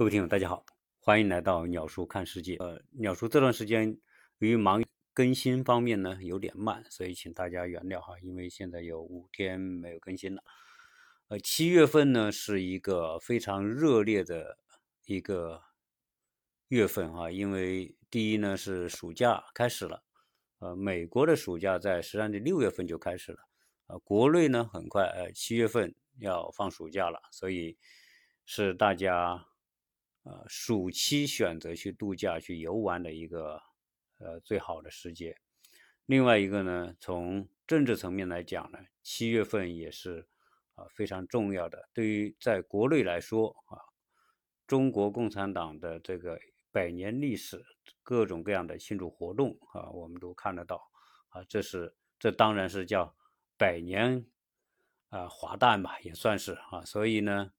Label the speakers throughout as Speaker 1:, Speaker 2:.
Speaker 1: 各位听友，大家好，欢迎来到鸟叔看世界。呃，鸟叔这段时间由于忙更新方面呢有点慢，所以请大家原谅哈，因为现在有五天没有更新了。呃，七月份呢是一个非常热烈的一个月份哈，因为第一呢是暑假开始了，呃，美国的暑假在实际上的六月份就开始了，呃，国内呢很快呃七月份要放暑假了，所以是大家。呃，暑期选择去度假、去游玩的一个呃最好的时节。另外一个呢，从政治层面来讲呢，七月份也是啊非常重要的。对于在国内来说啊，中国共产党的这个百年历史，各种各样的庆祝活动啊，我们都看得到啊。这是这当然是叫百年啊华诞吧，也算是啊。所以呢，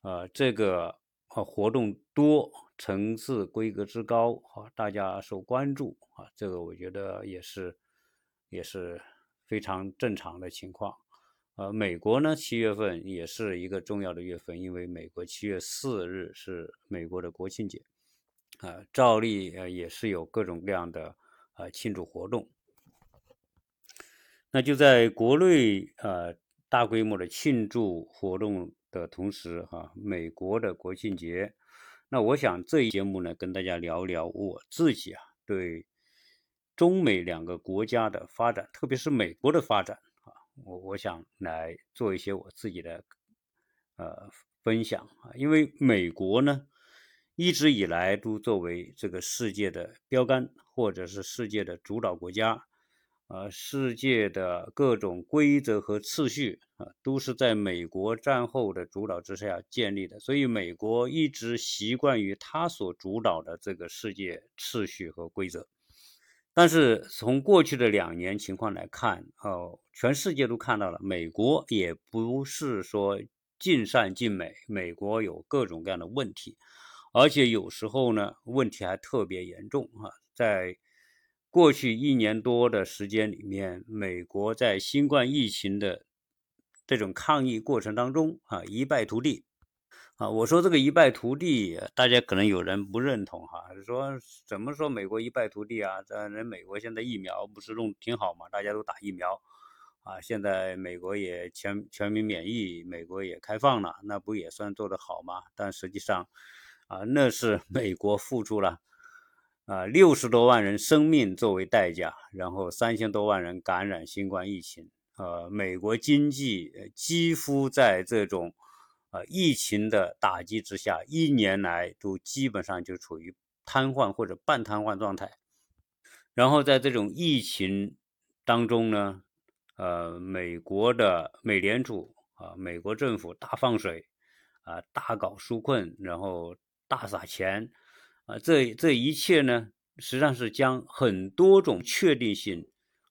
Speaker 1: 呃，这个。啊，活动多，层次规格之高，啊，大家受关注啊，这个我觉得也是，也是非常正常的情况。呃，美国呢，七月份也是一个重要的月份，因为美国七月四日是美国的国庆节，啊，照例呃也是有各种各样的呃庆祝活动。那就在国内呃大规模的庆祝活动。的同时，哈，美国的国庆节，那我想这一节目呢，跟大家聊聊我自己啊，对中美两个国家的发展，特别是美国的发展啊，我我想来做一些我自己的呃分享啊，因为美国呢，一直以来都作为这个世界的标杆，或者是世界的主导国家。呃，世界的各种规则和次序啊，都是在美国战后的主导之下建立的，所以美国一直习惯于他所主导的这个世界次序和规则。但是从过去的两年情况来看，哦，全世界都看到了，美国也不是说尽善尽美，美国有各种各样的问题，而且有时候呢，问题还特别严重啊，在。过去一年多的时间里面，美国在新冠疫情的这种抗疫过程当中啊，一败涂地啊。我说这个一败涂地，大家可能有人不认同哈，说怎么说美国一败涂地啊？这人美国现在疫苗不是弄挺好嘛，大家都打疫苗啊，现在美国也全全民免疫，美国也开放了，那不也算做得好吗？但实际上啊，那是美国付出了。啊，六十多万人生命作为代价，然后三千多万人感染新冠疫情，呃，美国经济几乎在这种呃疫情的打击之下，一年来都基本上就处于瘫痪或者半瘫痪状态。然后在这种疫情当中呢，呃，美国的美联储啊，美国政府大放水啊，大搞纾困，然后大撒钱。啊，这这一切呢，实际上是将很多种确定性，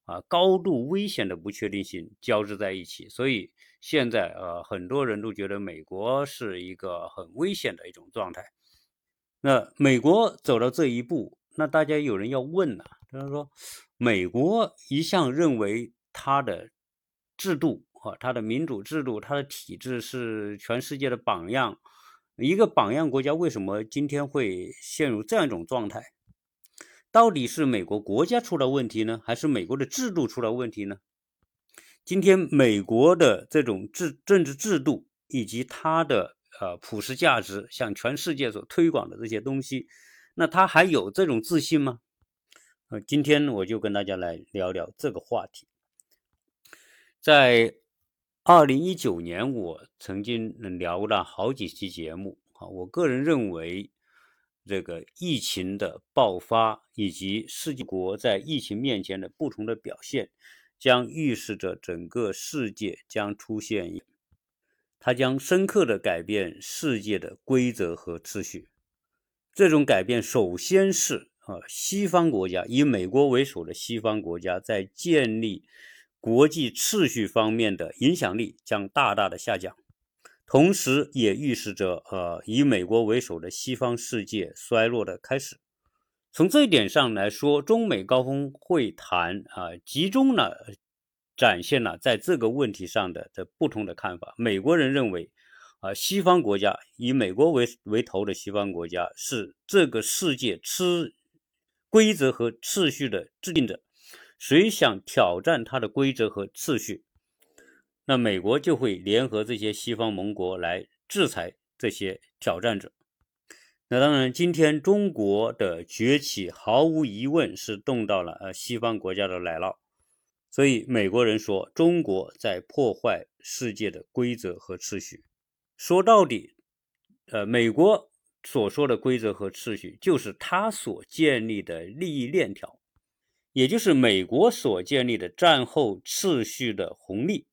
Speaker 1: 啊，高度危险的不确定性交织在一起。所以现在，呃，很多人都觉得美国是一个很危险的一种状态。那美国走到这一步，那大家有人要问了，就是说，美国一向认为它的制度啊，它的民主制度，它的体制是全世界的榜样。一个榜样国家为什么今天会陷入这样一种状态？到底是美国国家出了问题呢，还是美国的制度出了问题呢？今天美国的这种制政治制度以及它的呃普世价值，向全世界所推广的这些东西，那他还有这种自信吗？呃，今天我就跟大家来聊聊这个话题，在。二零一九年，我曾经聊了好几期节目啊。我个人认为，这个疫情的爆发以及世界国在疫情面前的不同的表现，将预示着整个世界将出现，它将深刻的改变世界的规则和秩序。这种改变，首先是啊，西方国家以美国为首的西方国家在建立。国际秩序方面的影响力将大大的下降，同时也预示着呃以美国为首的西方世界衰落的开始。从这一点上来说，中美高峰会谈啊，集中了展现了在这个问题上的这不同的看法。美国人认为，啊，西方国家以美国为为头的西方国家是这个世界吃规则和秩序的制定者，谁想挑战它的规则和秩序，那美国就会联合这些西方盟国来制裁这些挑战者。那当然，今天中国的崛起毫无疑问是动到了呃西方国家的奶酪，所以美国人说中国在破坏世界的规则和秩序。说到底，呃，美国所说的规则和秩序，就是他所建立的利益链条，也就是美国所建立的战后秩序的红利。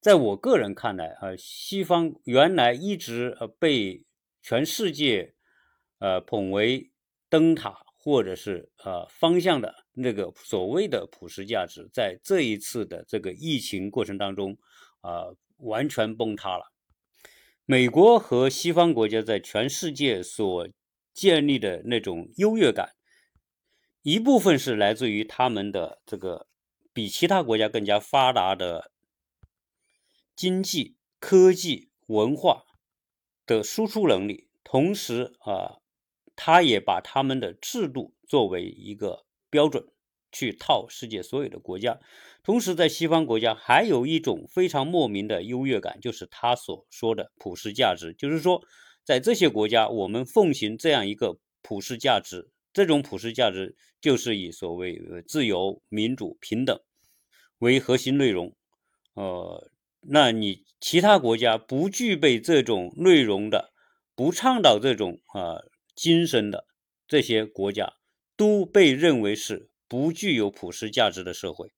Speaker 1: 在我个人看来，啊，西方原来一直呃被全世界呃捧为灯塔或者是呃方向的那个所谓的普世价值，在这一次的这个疫情过程当中，啊，完全崩塌了。美国和西方国家在全世界所建立的那种优越感，一部分是来自于他们的这个比其他国家更加发达的经济、科技、文化的输出能力，同时啊，他也把他们的制度作为一个标准。去套世界所有的国家，同时在西方国家还有一种非常莫名的优越感，就是他所说的普世价值，就是说，在这些国家，我们奉行这样一个普世价值，这种普世价值就是以所谓自由、民主、平等为核心内容。呃，那你其他国家不具备这种内容的，不倡导这种啊精神的这些国家，都被认为是。不具有普世价值的社会。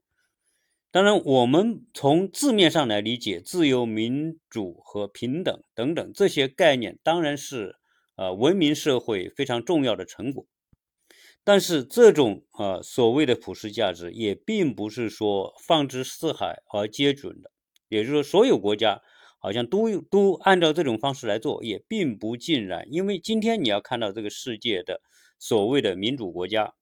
Speaker 1: 当然，我们从字面上来理解，自由、民主和平等等等这些概念，当然是呃文明社会非常重要的成果。但是，这种呃所谓的普世价值，也并不是说放之四海而皆准的。也就是说，所有国家好像都都按照这种方式来做，也并不尽然。因为今天你要看到这个世界的所谓的民主国家。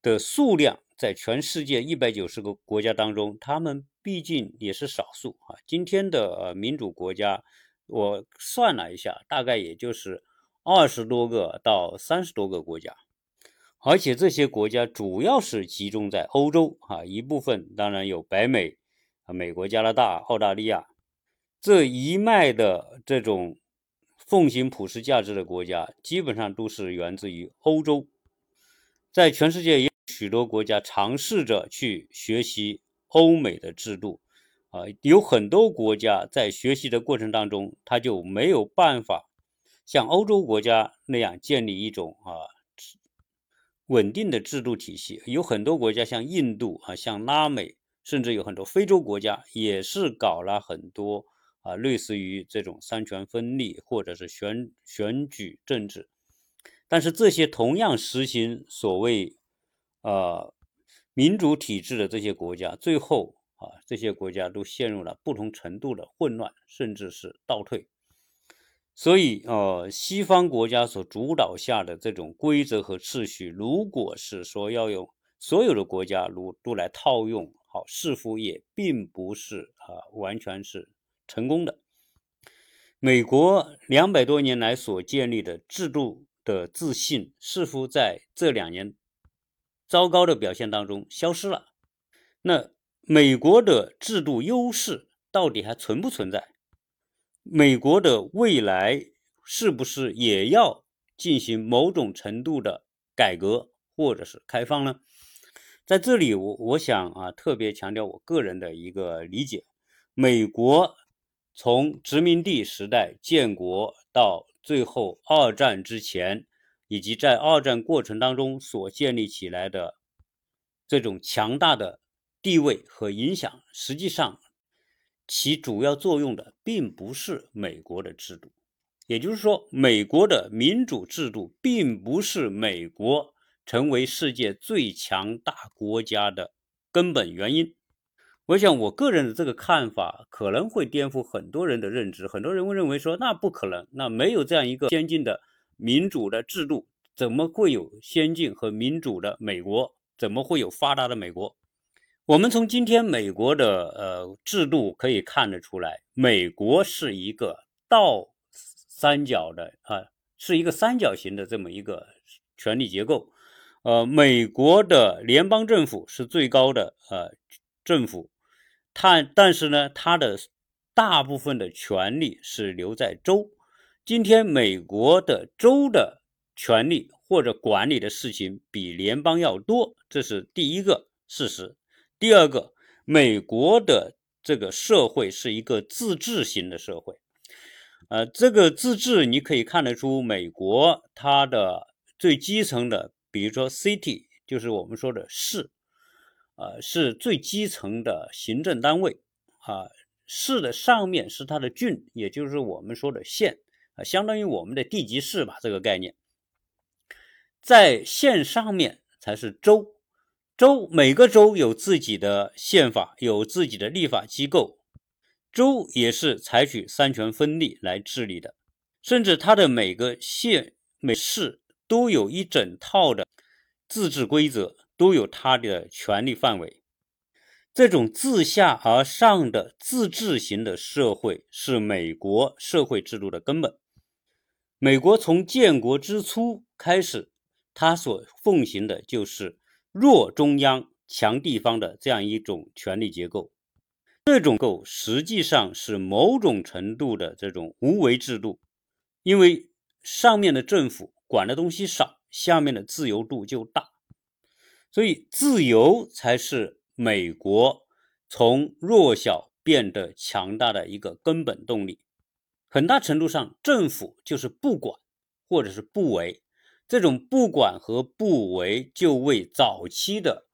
Speaker 1: 的数量在全世界一百九十个国家当中，他们毕竟也是少数啊。今天的呃民主国家，我算了一下，大概也就是二十多个到三十多个国家，而且这些国家主要是集中在欧洲啊，一部分当然有北美啊，美国、加拿大、澳大利亚这一脉的这种奉行普世价值的国家，基本上都是源自于欧洲，在全世界也。许多国家尝试着去学习欧美的制度，啊，有很多国家在学习的过程当中，他就没有办法像欧洲国家那样建立一种啊稳定的制度体系。有很多国家像印度啊，像拉美，甚至有很多非洲国家也是搞了很多啊类似于这种三权分立或者是选选举政治，但是这些同样实行所谓。呃，民主体制的这些国家，最后啊，这些国家都陷入了不同程度的混乱，甚至是倒退。所以，呃，西方国家所主导下的这种规则和秩序，如果是说要用所有的国家如都来套用，好，似乎也并不是啊，完全是成功的。美国两百多年来所建立的制度的自信，似乎在这两年。糟糕的表现当中消失了，那美国的制度优势到底还存不存在？美国的未来是不是也要进行某种程度的改革或者是开放呢？在这里，我我想啊，特别强调我个人的一个理解：美国从殖民地时代建国到最后二战之前。以及在二战过程当中所建立起来的这种强大的地位和影响，实际上起主要作用的并不是美国的制度，也就是说，美国的民主制度并不是美国成为世界最强大国家的根本原因。我想，我个人的这个看法可能会颠覆很多人的认知，很多人会认为说，那不可能，那没有这样一个先进的。民主的制度怎么会有先进和民主的美国？怎么会有发达的美国？我们从今天美国的呃制度可以看得出来，美国是一个倒三角的啊，是一个三角形的这么一个权力结构。呃，美国的联邦政府是最高的呃政府，它但是呢，它的大部分的权力是留在州。今天美国的州的权力或者管理的事情比联邦要多，这是第一个事实。第二个，美国的这个社会是一个自治型的社会，呃，这个自治你可以看得出，美国它的最基层的。比如说，city 就是我们说的市，呃，是最基层的行政单位啊。市的上面是它的郡，也就是我们说的县啊，相当于我们的地级市吧，这个概念。在县上面才是州，州每个州有自己的宪法，有自己的立法机构，州也是采取三权分立来治理的，甚至它的每个县、每市。都有一整套的自治规则，都有它的权力范围。这种自下而上的自治型的社会是美国社会制度的根本。美国从建国之初开始，它所奉行的就是弱中央、强地方的这样一种权力结构。这种构实际上是某种程度的这种无为制度，因为上面的政府。管的东西少，下面的自由度就大，所以自由才是美国从弱小变得强大的一个根本动力。很大程度上，政府就是不管或者是不为，这种不管和不为，就为早期的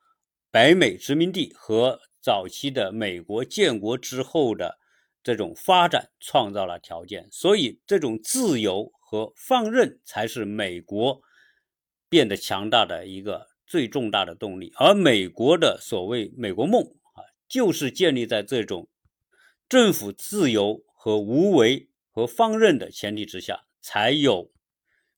Speaker 1: 北美殖民地和早期的美国建国之后的这种发展创造了条件。所以，这种自由。和放任才是美国变得强大的一个最重大的动力，而美国的所谓“美国梦”啊，就是建立在这种政府自由和无为和放任的前提之下，才有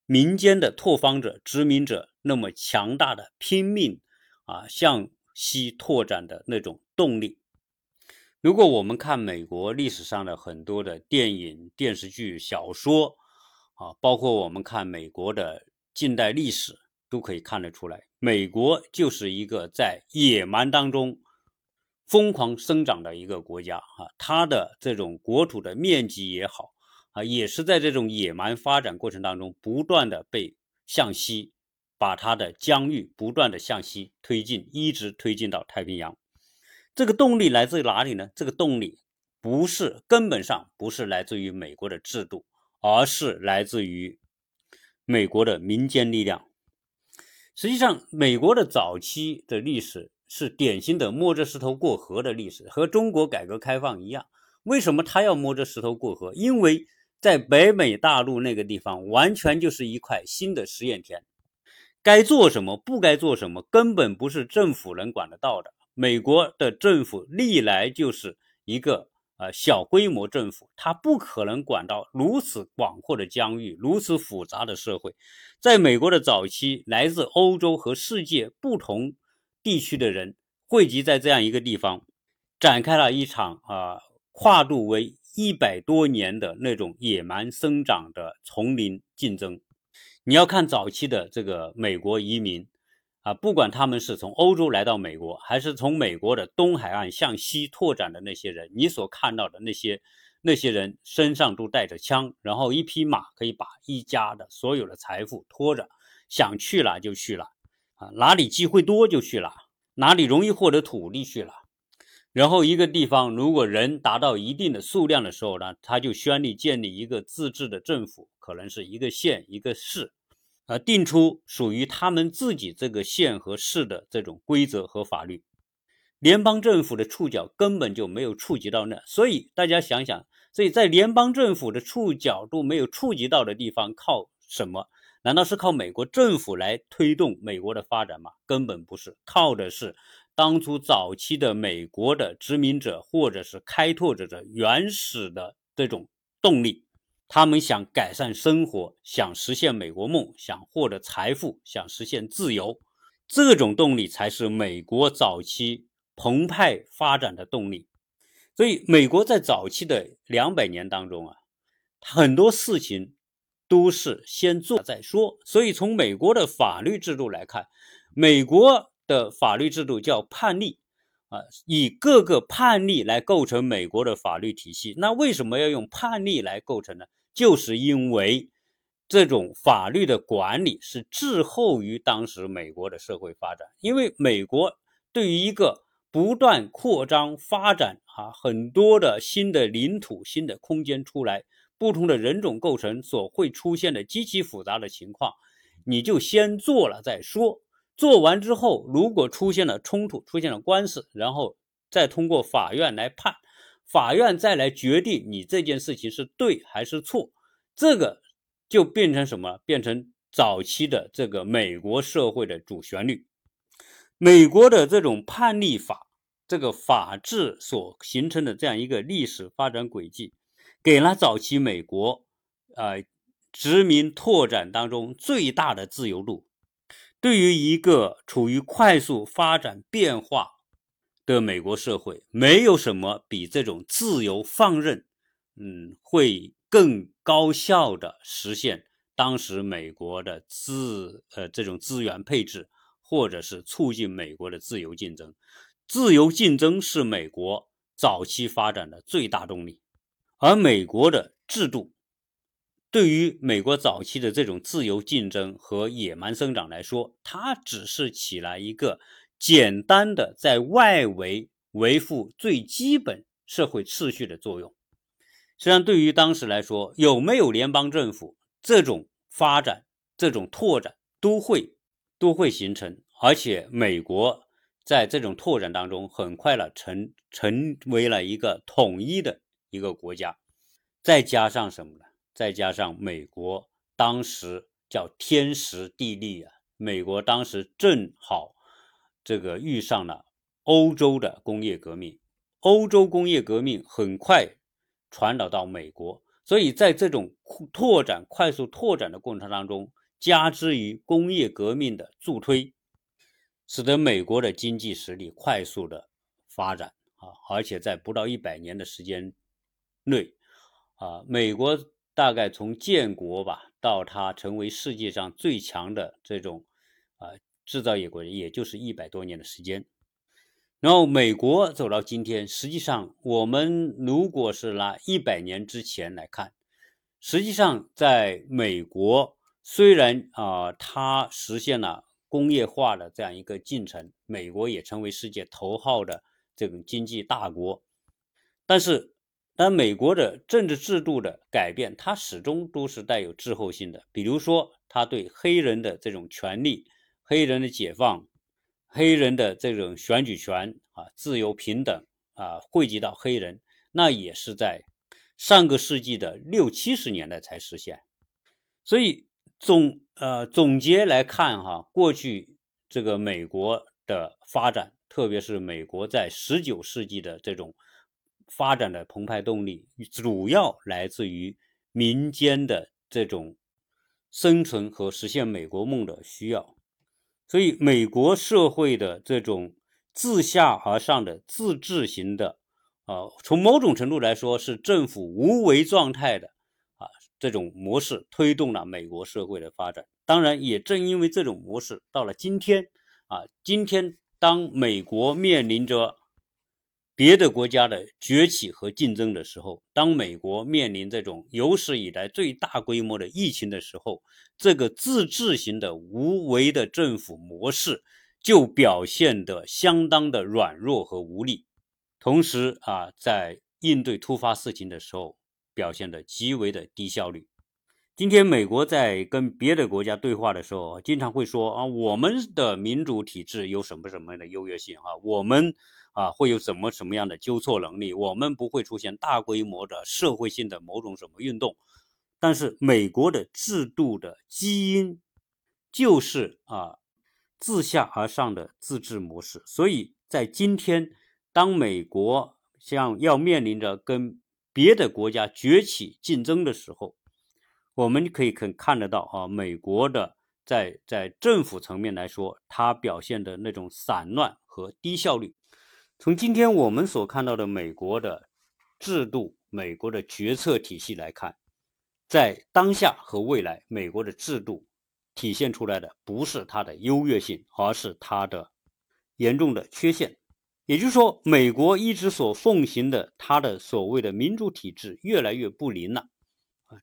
Speaker 1: 民间的拓荒者、殖民者那么强大的拼命啊向西拓展的那种动力。如果我们看美国历史上的很多的电影、电视剧、小说，啊，包括我们看美国的近代历史，都可以看得出来，美国就是一个在野蛮当中疯狂生长的一个国家啊。它的这种国土的面积也好啊，也是在这种野蛮发展过程当中，不断的被向西，把它的疆域不断的向西推进，一直推进到太平洋。这个动力来自于哪里呢？这个动力不是根本上不是来自于美国的制度。而是来自于美国的民间力量。实际上，美国的早期的历史是典型的摸着石头过河的历史，和中国改革开放一样。为什么他要摸着石头过河？因为在北美大陆那个地方，完全就是一块新的实验田，该做什么，不该做什么，根本不是政府能管得到的。美国的政府历来就是一个。呃，小规模政府，它不可能管到如此广阔的疆域、如此复杂的社会。在美国的早期，来自欧洲和世界不同地区的人汇集在这样一个地方，展开了一场啊，跨度为一百多年的那种野蛮生长的丛林竞争。你要看早期的这个美国移民。啊，不管他们是从欧洲来到美国，还是从美国的东海岸向西拓展的那些人，你所看到的那些那些人身上都带着枪，然后一匹马可以把一家的所有的财富拖着，想去了就去了，啊，哪里机会多就去了，哪里容易获得土地去了。然后一个地方如果人达到一定的数量的时候呢，他就宣立建立一个自治的政府，可能是一个县一个市。呃，定出属于他们自己这个县和市的这种规则和法律，联邦政府的触角根本就没有触及到那。所以大家想想，所以在联邦政府的触角都没有触及到的地方，靠什么？难道是靠美国政府来推动美国的发展吗？根本不是，靠的是当初早期的美国的殖民者或者是开拓者的原始的这种动力。他们想改善生活，想实现美国梦，想获得财富，想实现自由，这种动力才是美国早期澎湃发展的动力。所以，美国在早期的两百年当中啊，很多事情都是先做再说。所以从美国的法律制度来看，美国的法律制度叫判例啊，以各个判例来构成美国的法律体系。那为什么要用判例来构成呢？就是因为这种法律的管理是滞后于当时美国的社会发展，因为美国对于一个不断扩张发展啊，很多的新的领土、新的空间出来，不同的人种构成所会出现的极其复杂的情况，你就先做了再说。做完之后，如果出现了冲突、出现了官司，然后再通过法院来判，法院再来决定你这件事情是对还是错，这个就变成什么？变成早期的这个美国社会的主旋律。美国的这种判例法。这个法治所形成的这样一个历史发展轨迹，给了早期美国，呃，殖民拓展当中最大的自由度。对于一个处于快速发展变化的美国社会，没有什么比这种自由放任，嗯，会更高效的实现当时美国的资呃这种资源配置，或者是促进美国的自由竞争。自由竞争是美国早期发展的最大动力，而美国的制度对于美国早期的这种自由竞争和野蛮生长来说，它只是起了一个简单的在外围维护最基本社会秩序的作用。实际上，对于当时来说，有没有联邦政府，这种发展、这种拓展都会都会形成，而且美国。在这种拓展当中，很快了成成为了一个统一的一个国家，再加上什么呢？再加上美国当时叫天时地利啊，美国当时正好这个遇上了欧洲的工业革命，欧洲工业革命很快传导到美国，所以在这种拓展快速拓展的过程当中，加之于工业革命的助推。使得美国的经济实力快速的发展啊，而且在不到一百年的时间内，啊，美国大概从建国吧到它成为世界上最强的这种啊制造业国，也就是一百多年的时间。然后美国走到今天，实际上我们如果是拿一百年之前来看，实际上在美国虽然啊它实现了。工业化的这样一个进程，美国也成为世界头号的这种经济大国。但是，但美国的政治制度的改变，它始终都是带有滞后性的。比如说，他对黑人的这种权利、黑人的解放、黑人的这种选举权啊、自由平等啊，惠及到黑人，那也是在上个世纪的六七十年代才实现。所以。总呃总结来看哈，过去这个美国的发展，特别是美国在十九世纪的这种发展的澎湃动力，主要来自于民间的这种生存和实现美国梦的需要。所以，美国社会的这种自下而上的自治型的，啊，从某种程度来说是政府无为状态的啊。这种模式推动了美国社会的发展。当然，也正因为这种模式，到了今天啊，今天当美国面临着别的国家的崛起和竞争的时候，当美国面临这种有史以来最大规模的疫情的时候，这个自治型的无为的政府模式就表现得相当的软弱和无力。同时啊，在应对突发事情的时候，表现的极为的低效率。今天美国在跟别的国家对话的时候，经常会说啊，我们的民主体制有什么什么样的优越性啊？我们啊会有什么什么样的纠错能力？我们不会出现大规模的社会性的某种什么运动。但是美国的制度的基因就是啊自下而上的自治模式。所以在今天，当美国像要面临着跟别的国家崛起竞争的时候，我们可以可看得到啊，美国的在在政府层面来说，它表现的那种散乱和低效率。从今天我们所看到的美国的制度、美国的决策体系来看，在当下和未来，美国的制度体现出来的不是它的优越性，而是它的严重的缺陷。也就是说，美国一直所奉行的它的所谓的民主体制越来越不灵了，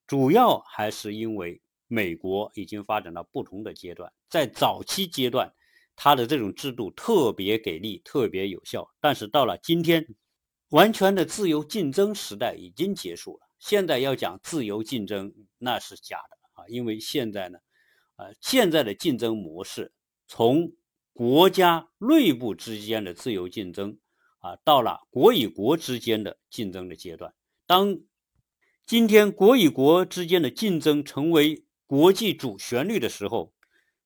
Speaker 1: 主要还是因为美国已经发展到不同的阶段，在早期阶段，他的这种制度特别给力，特别有效，但是到了今天，完全的自由竞争时代已经结束了。现在要讲自由竞争，那是假的啊，因为现在呢，啊，现在的竞争模式从。国家内部之间的自由竞争啊，到了国与国之间的竞争的阶段。当今天国与国之间的竞争成为国际主旋律的时候，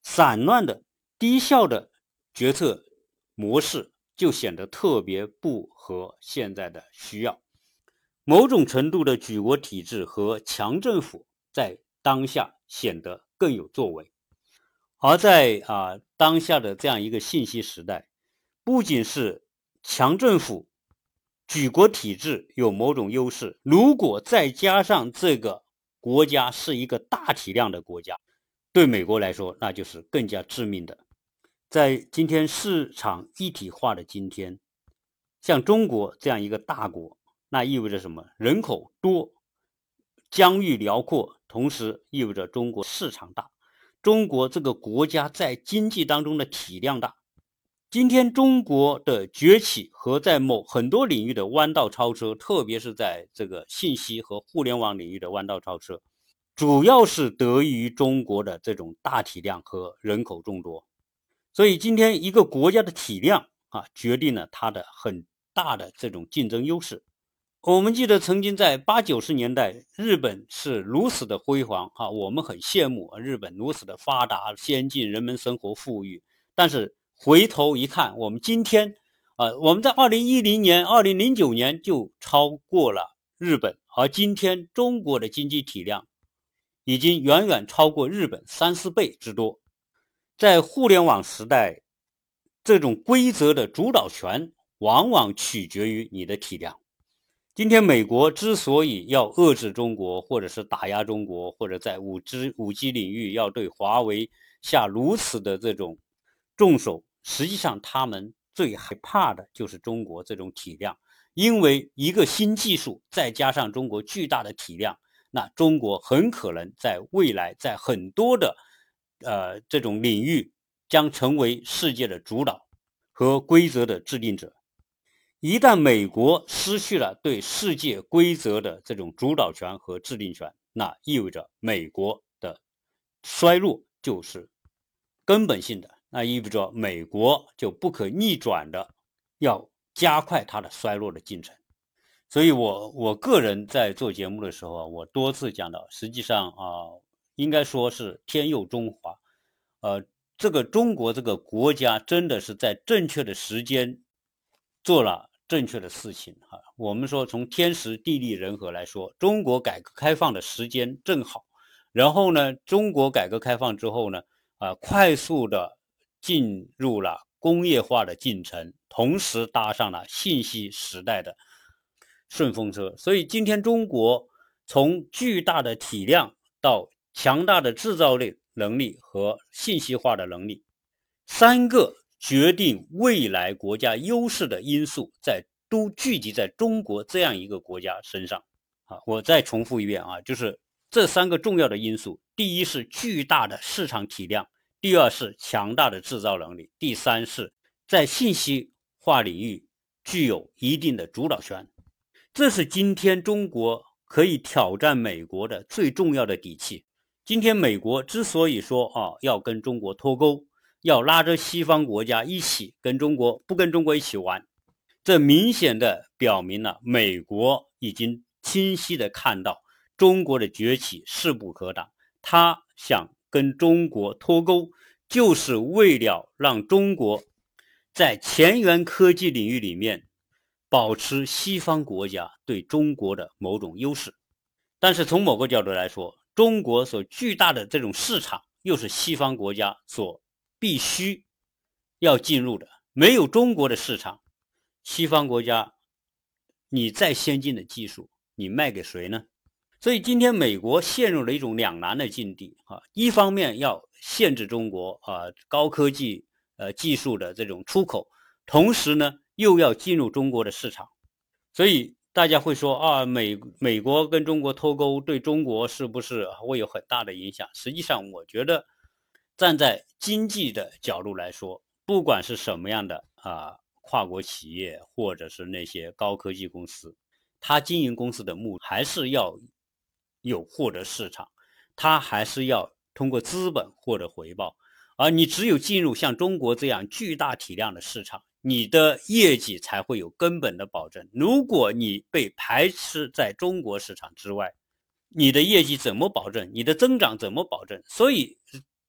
Speaker 1: 散乱的、低效的决策模式就显得特别不合现在的需要。某种程度的举国体制和强政府在当下显得更有作为。而在啊当下的这样一个信息时代，不仅是强政府、举国体制有某种优势，如果再加上这个国家是一个大体量的国家，对美国来说那就是更加致命的。在今天市场一体化的今天，像中国这样一个大国，那意味着什么？人口多，疆域辽阔，同时意味着中国市场大。中国这个国家在经济当中的体量大，今天中国的崛起和在某很多领域的弯道超车，特别是在这个信息和互联网领域的弯道超车，主要是得益于中国的这种大体量和人口众多。所以今天一个国家的体量啊，决定了它的很大的这种竞争优势。我们记得曾经在八九十年代，日本是如此的辉煌哈，我们很羡慕日本如此的发达先进，人们生活富裕。但是回头一看，我们今天啊，我们在二零一零年、二零零九年就超过了日本，而今天中国的经济体量已经远远超过日本三四倍之多。在互联网时代，这种规则的主导权往往取决于你的体量。今天美国之所以要遏制中国，或者是打压中国，或者在五 G 五 G 领域要对华为下如此的这种重手，实际上他们最害怕的就是中国这种体量，因为一个新技术再加上中国巨大的体量，那中国很可能在未来在很多的呃这种领域将成为世界的主导和规则的制定者。一旦美国失去了对世界规则的这种主导权和制定权，那意味着美国的衰落就是根本性的，那意味着美国就不可逆转的要加快它的衰落的进程。所以，我我个人在做节目的时候啊，我多次讲到，实际上啊，应该说是天佑中华，呃，这个中国这个国家真的是在正确的时间做了。正确的事情哈，我们说从天时地利人和来说，中国改革开放的时间正好。然后呢，中国改革开放之后呢，啊，快速的进入了工业化的进程，同时搭上了信息时代的顺风车。所以今天中国从巨大的体量到强大的制造力能力和信息化的能力，三个。决定未来国家优势的因素，在都聚集在中国这样一个国家身上。啊，我再重复一遍啊，就是这三个重要的因素：第一是巨大的市场体量，第二是强大的制造能力，第三是在信息化领域具有一定的主导权。这是今天中国可以挑战美国的最重要的底气。今天美国之所以说啊要跟中国脱钩。要拉着西方国家一起跟中国不跟中国一起玩，这明显的表明了美国已经清晰的看到中国的崛起势不可挡，他想跟中国脱钩，就是为了让中国在前沿科技领域里面保持西方国家对中国的某种优势。但是从某个角度来说，中国所巨大的这种市场又是西方国家所。必须要进入的，没有中国的市场，西方国家，你再先进的技术，你卖给谁呢？所以今天美国陷入了一种两难的境地啊，一方面要限制中国啊高科技呃技术的这种出口，同时呢又要进入中国的市场，所以大家会说啊美美国跟中国脱钩对中国是不是会有很大的影响？实际上，我觉得站在经济的角度来说，不管是什么样的啊跨国企业或者是那些高科技公司，它经营公司的目还是要。有获得市场，它还是要通过资本获得回报，而你只有进入像中国这样巨大体量的市场，你的业绩才会有根本的保证。如果你被排斥在中国市场之外，你的业绩怎么保证？你的增长怎么保证？所以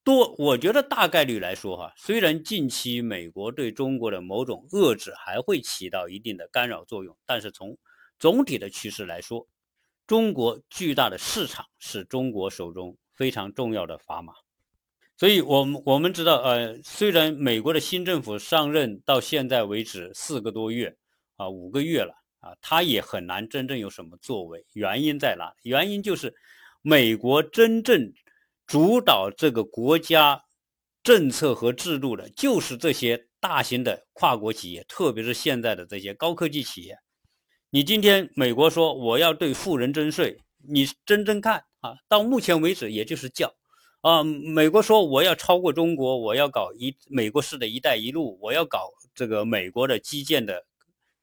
Speaker 1: 多，我觉得大概率来说，哈，虽然近期美国对中国的某种遏制还会起到一定的干扰作用，但是从总体的趋势来说。中国巨大的市场是中国手中非常重要的砝码，所以，我们我们知道，呃，虽然美国的新政府上任到现在为止四个多月，啊，五个月了，啊，他也很难真正有什么作为。原因在哪？原因就是美国真正主导这个国家政策和制度的，就是这些大型的跨国企业，特别是现在的这些高科技企业。你今天美国说我要对富人征税，你真正看啊，到目前为止也就是叫，啊，美国说我要超过中国，我要搞一美国式的一带一路，我要搞这个美国的基建的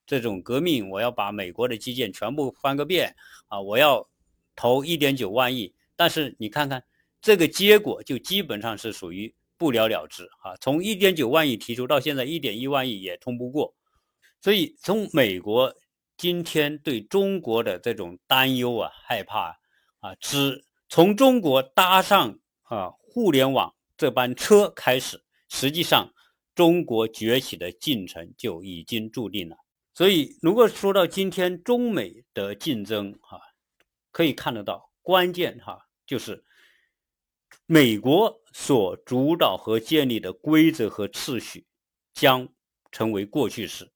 Speaker 1: 这种革命，我要把美国的基建全部翻个遍啊，我要投一点九万亿，但是你看看这个结果就基本上是属于不了了之啊，从一点九万亿提出到现在一点一万亿也通不过，所以从美国。今天对中国的这种担忧啊、害怕啊，只从中国搭上啊互联网这班车开始，实际上中国崛起的进程就已经注定了。所以，如果说到今天中美的竞争哈，可以看得到关键哈，就是美国所主导和建立的规则和秩序将成为过去式，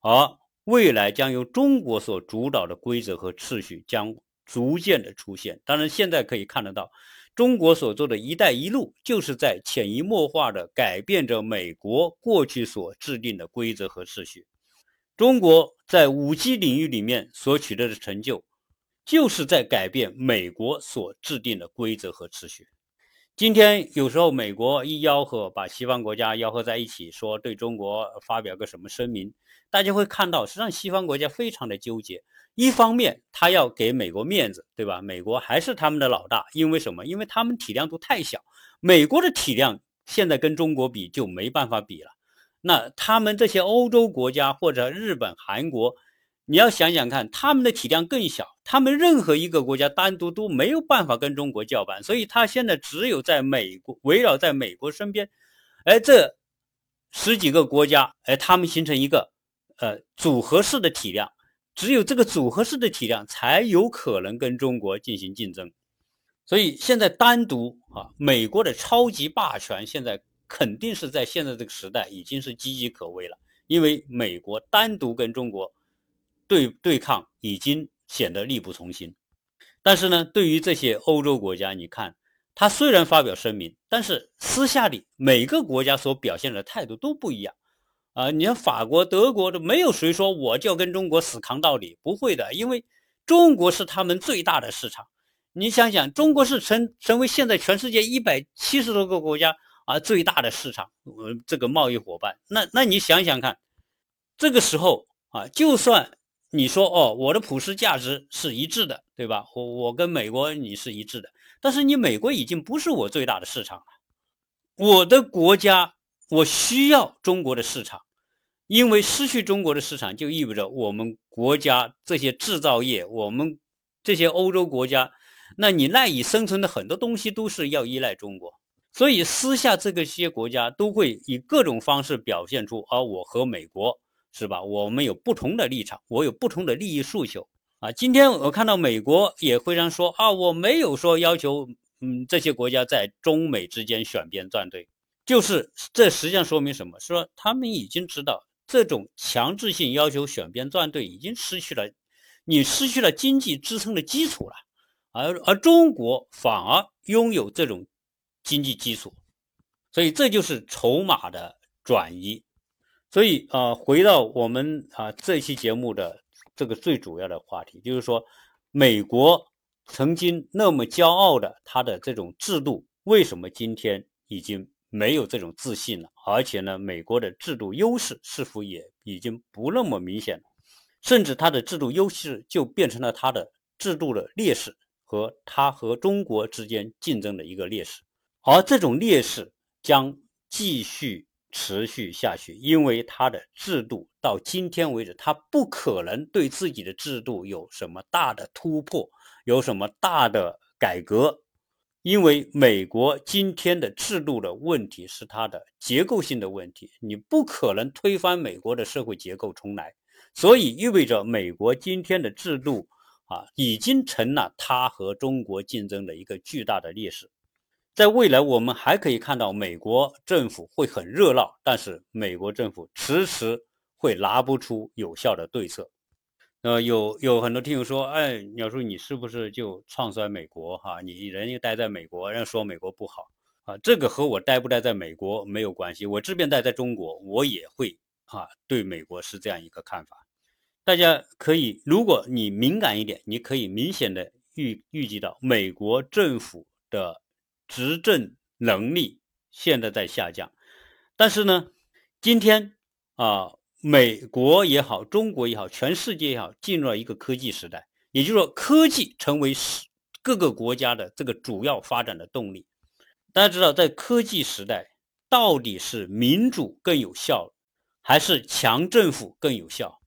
Speaker 1: 而。未来将由中国所主导的规则和秩序将逐渐的出现。当然，现在可以看得到，中国所做的一带一路，就是在潜移默化的改变着美国过去所制定的规则和秩序。中国在五 G 领域里面所取得的成就，就是在改变美国所制定的规则和秩序。今天有时候美国一吆喝，把西方国家吆喝在一起，说对中国发表个什么声明。大家会看到，实际上西方国家非常的纠结。一方面，他要给美国面子，对吧？美国还是他们的老大，因为什么？因为他们体量都太小。美国的体量现在跟中国比就没办法比了。那他们这些欧洲国家或者日本、韩国，你要想想看，他们的体量更小，他们任何一个国家单独都没有办法跟中国叫板，所以他现在只有在美国围绕在美国身边，而这十几个国家，哎，他们形成一个。呃，组合式的体量，只有这个组合式的体量才有可能跟中国进行竞争。所以现在单独啊，美国的超级霸权现在肯定是在现在这个时代已经是岌岌可危了，因为美国单独跟中国对对抗已经显得力不从心。但是呢，对于这些欧洲国家，你看，他虽然发表声明，但是私下里每个国家所表现的态度都不一样。啊，你看法国、德国都没有谁说我就要跟中国死扛到底，不会的，因为中国是他们最大的市场。你想想，中国是成成为现在全世界一百七十多个国家啊最大的市场，呃，这个贸易伙伴。那那你想想看，这个时候啊，就算你说哦，我的普世价值是一致的，对吧？我我跟美国你是一致的，但是你美国已经不是我最大的市场了，我的国家我需要中国的市场。因为失去中国的市场，就意味着我们国家这些制造业，我们这些欧洲国家，那你赖以生存的很多东西都是要依赖中国。所以私下这个些国家都会以各种方式表现出，啊，我和美国是吧？我们有不同的立场，我有不同的利益诉求啊。今天我看到美国也非常说啊，我没有说要求，嗯，这些国家在中美之间选边站队，就是这实际上说明什么？说他们已经知道。这种强制性要求选边站队已经失去了，你失去了经济支撑的基础了，而而中国反而拥有这种经济基础，所以这就是筹码的转移。所以啊，回到我们啊这期节目的这个最主要的话题，就是说，美国曾经那么骄傲的它的这种制度，为什么今天已经没有这种自信了？而且呢，美国的制度优势是否也已经不那么明显了？甚至它的制度优势就变成了它的制度的劣势，和它和中国之间竞争的一个劣势，而这种劣势将继续。持续下去，因为他的制度到今天为止，他不可能对自己的制度有什么大的突破，有什么大的改革，因为美国今天的制度的问题是它的结构性的问题，你不可能推翻美国的社会结构重来，所以意味着美国今天的制度啊，已经成了它和中国竞争的一个巨大的劣势。在未来，我们还可以看到美国政府会很热闹，但是美国政府迟迟会拿不出有效的对策。呃，有有很多听友说，哎，鸟叔，你是不是就唱衰美国？哈，你人又待在美国，人家说美国不好啊，这个和我待不待在美国没有关系。我这边待在中国，我也会啊，对美国是这样一个看法。大家可以，如果你敏感一点，你可以明显的预预计到美国政府的。执政能力现在在下降，但是呢，今天啊，美国也好，中国也好，全世界也好，进入了一个科技时代，也就是说，科技成为各个国家的这个主要发展的动力。大家知道，在科技时代，到底是民主更有效，还是强政府更有效？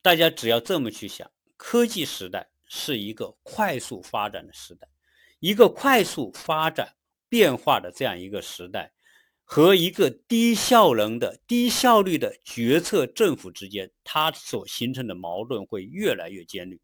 Speaker 1: 大家只要这么去想，科技时代是一个快速发展的时代。一个快速发展变化的这样一个时代，和一个低效能的、低效率的决策政府之间，它所形成的矛盾会越来越尖锐。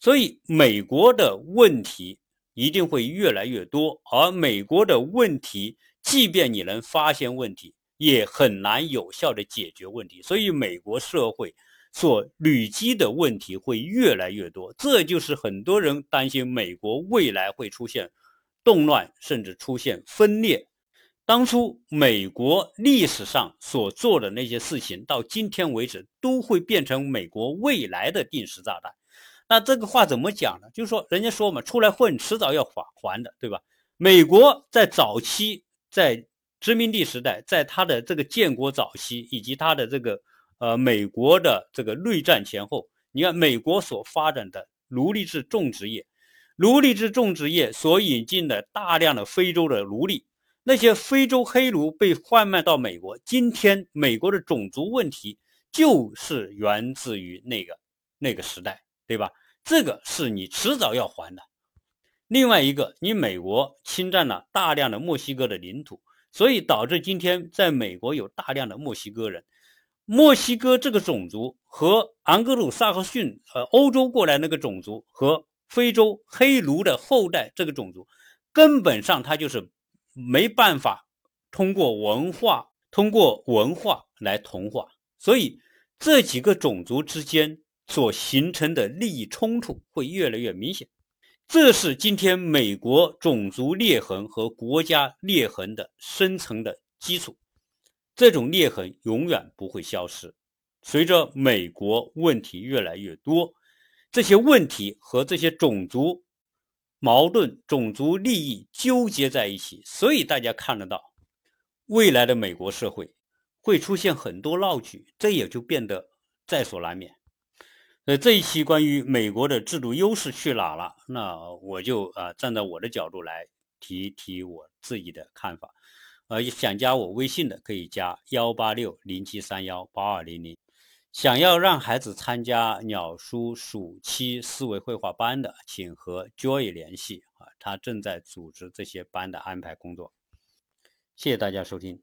Speaker 1: 所以，美国的问题一定会越来越多，而美国的问题，即便你能发现问题，也很难有效的解决问题。所以，美国社会。所累积的问题会越来越多，这就是很多人担心美国未来会出现动乱，甚至出现分裂。当初美国历史上所做的那些事情，到今天为止都会变成美国未来的定时炸弹。那这个话怎么讲呢？就是说，人家说嘛，出来混，迟早要还还的，对吧？美国在早期，在殖民地时代，在它的这个建国早期，以及它的这个。呃，美国的这个内战前后，你看美国所发展的奴隶制种植业，奴隶制种植业所引进的大量的非洲的奴隶，那些非洲黑奴被贩卖到美国。今天美国的种族问题就是源自于那个那个时代，对吧？这个是你迟早要还的。另外一个，你美国侵占了大量的墨西哥的领土，所以导致今天在美国有大量的墨西哥人。墨西哥这个种族和昂格鲁萨克逊，呃，欧洲过来那个种族和非洲黑奴的后代这个种族，根本上他就是没办法通过文化，通过文化来同化，所以这几个种族之间所形成的利益冲突会越来越明显。这是今天美国种族裂痕和国家裂痕的深层的基础。这种裂痕永远不会消失。随着美国问题越来越多，这些问题和这些种族矛盾、种族利益纠结在一起，所以大家看得到，未来的美国社会会出现很多闹剧，这也就变得在所难免。呃，这一期关于美国的制度优势去哪了，那我就啊站在我的角度来提提我自己的看法。呃，想加我微信的可以加幺八六零七三幺八二零零。想要让孩子参加鸟叔暑期思维绘画班的，请和 Joy 联系啊，他正在组织这些班的安排工作。谢谢大家收听。